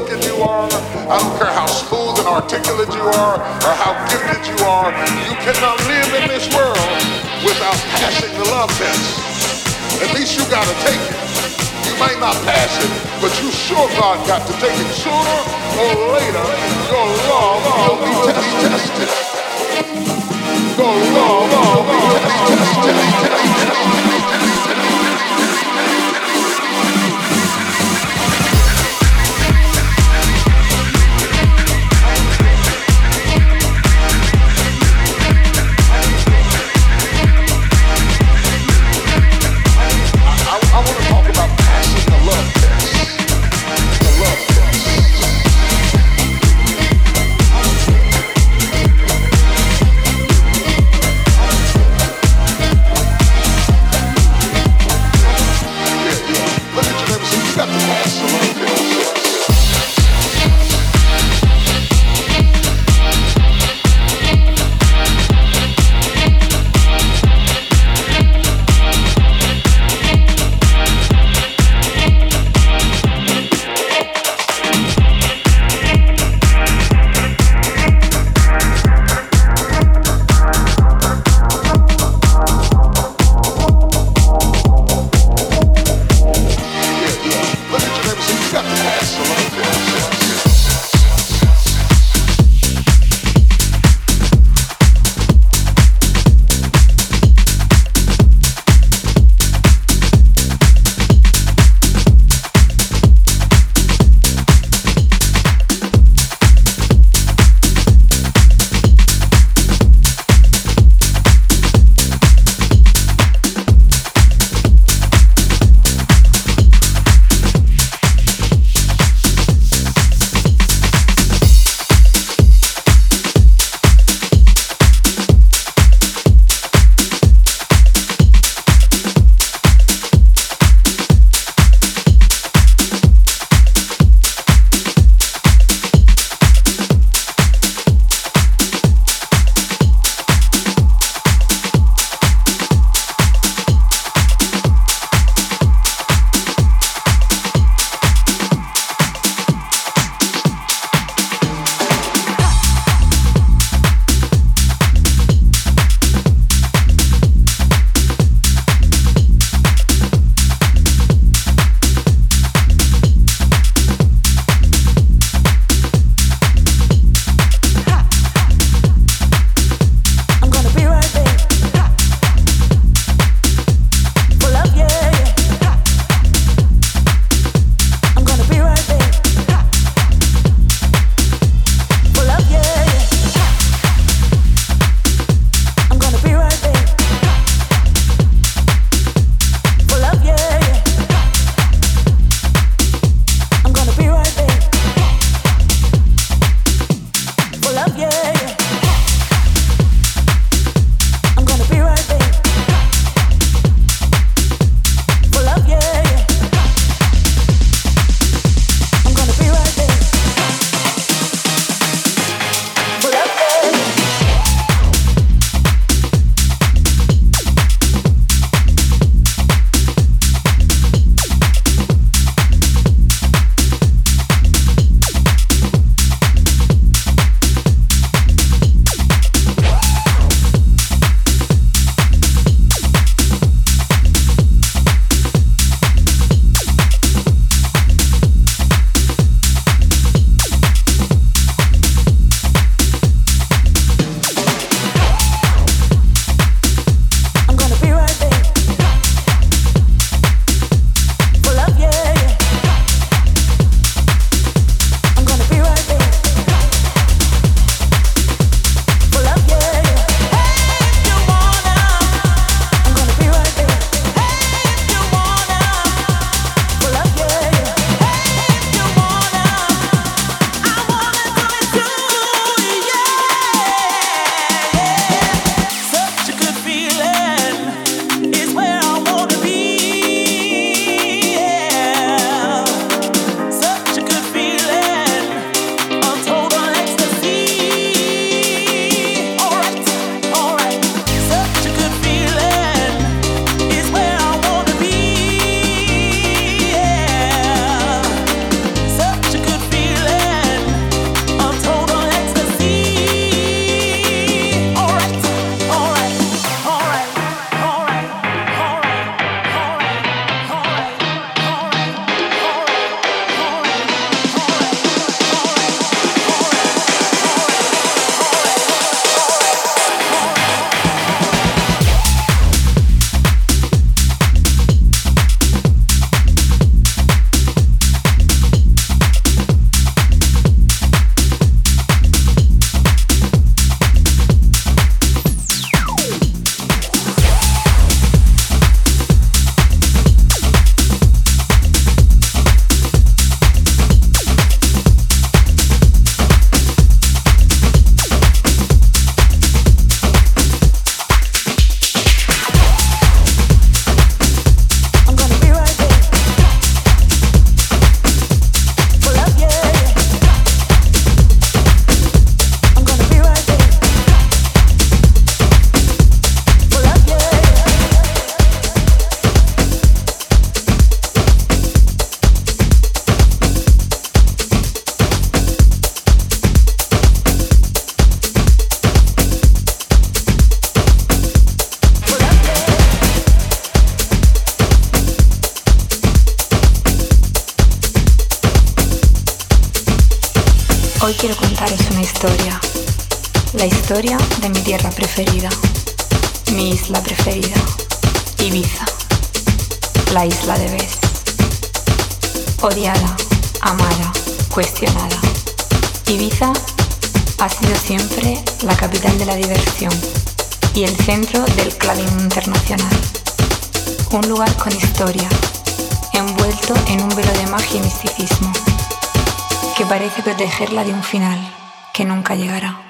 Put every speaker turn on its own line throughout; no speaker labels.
looking you are. I don't care how smooth and articulate you are or how gifted you are. You cannot live in this world without passing the love test. At least you gotta take it. You might not pass it, but you sure God got to take it. Sooner or later, your love will be tested. Your love will be tested.
Una historia, la historia de mi tierra preferida, mi isla preferida, Ibiza, la isla de Bes. Odiada, amada, cuestionada. Ibiza ha sido siempre la capital de la diversión y el centro del clubbing internacional. Un lugar con historia, envuelto en un velo de magia y misticismo que parece protegerla de un final que nunca llegará.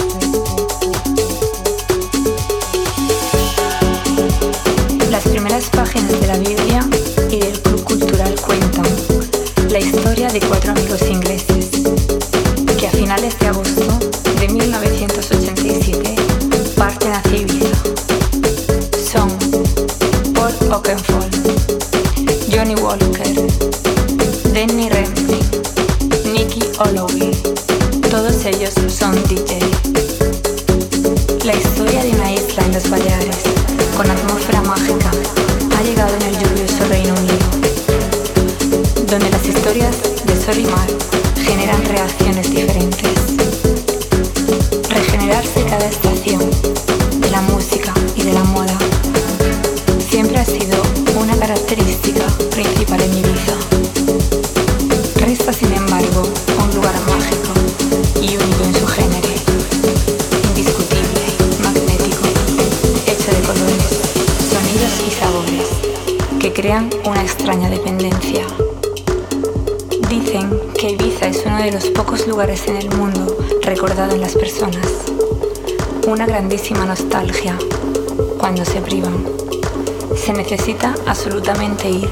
ir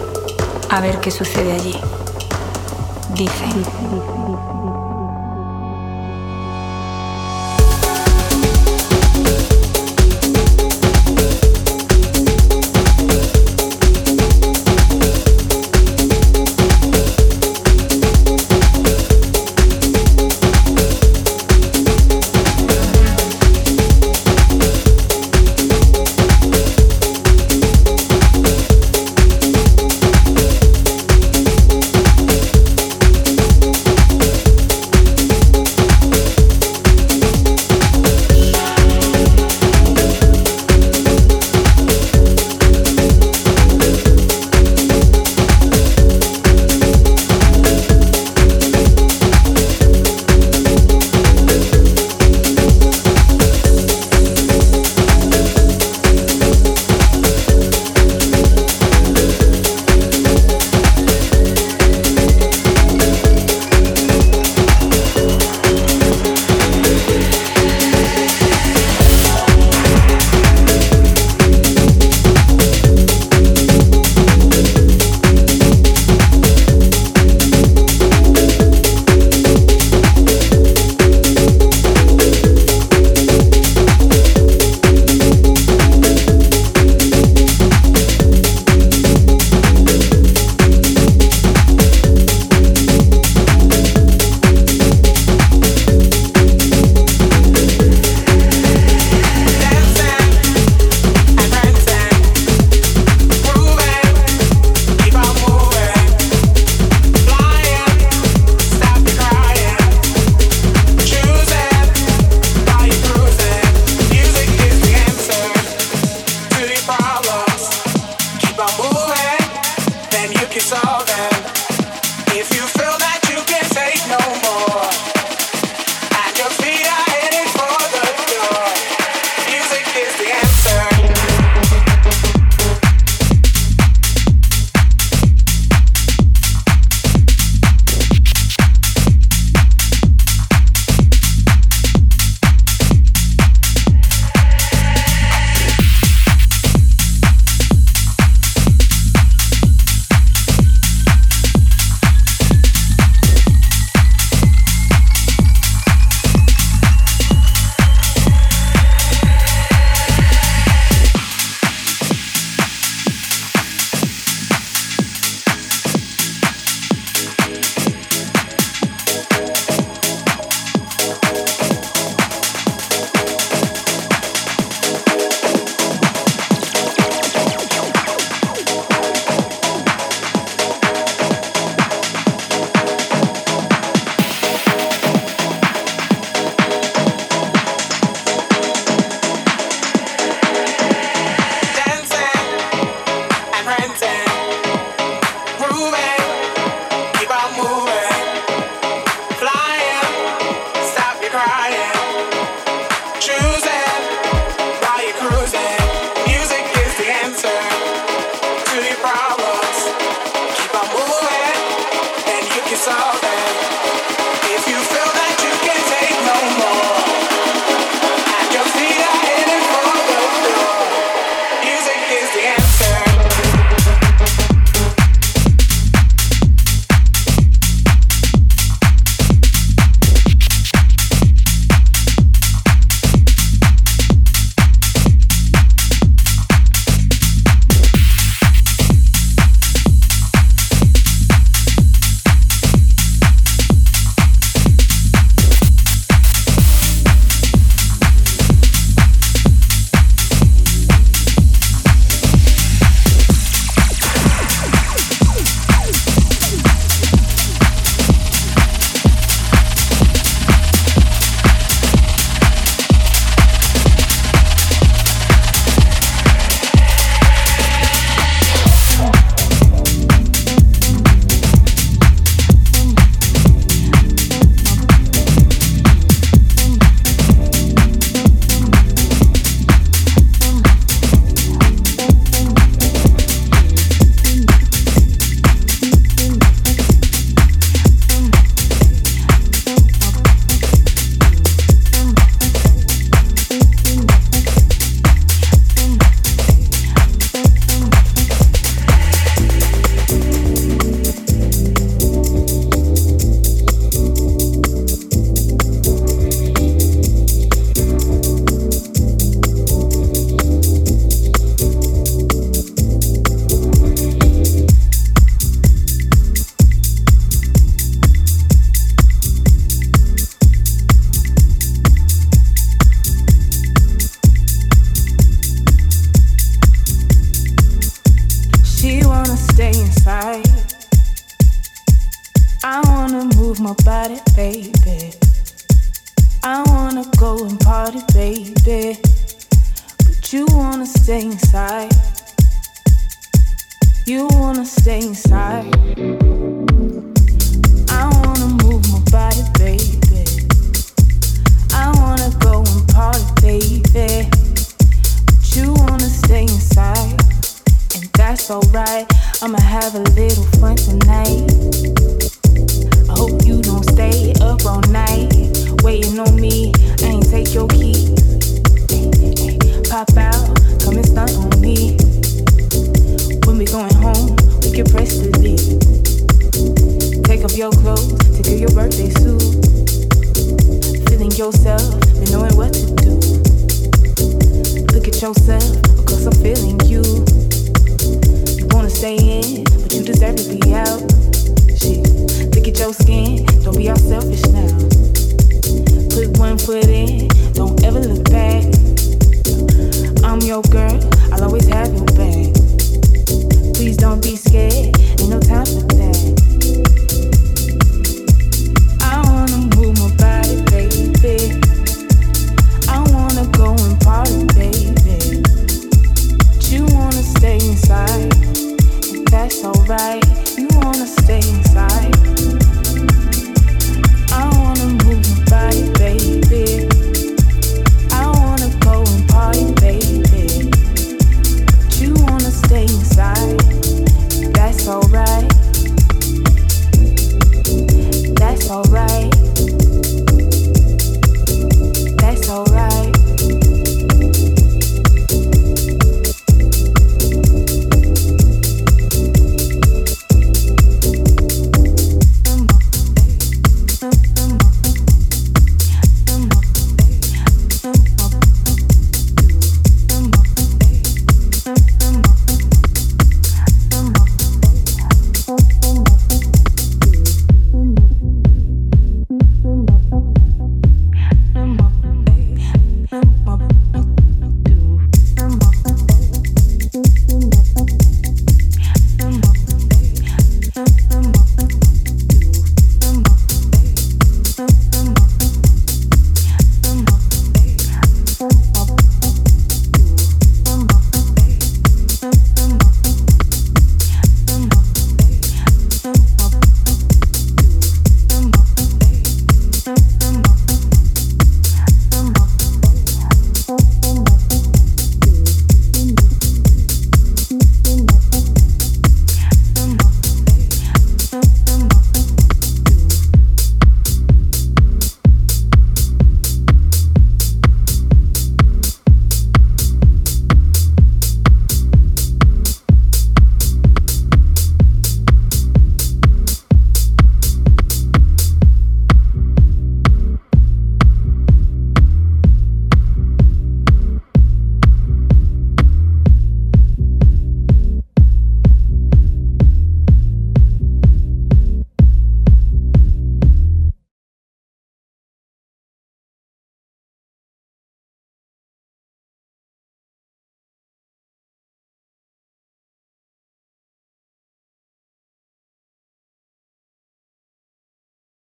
a ver qué sucede allí. Dicen.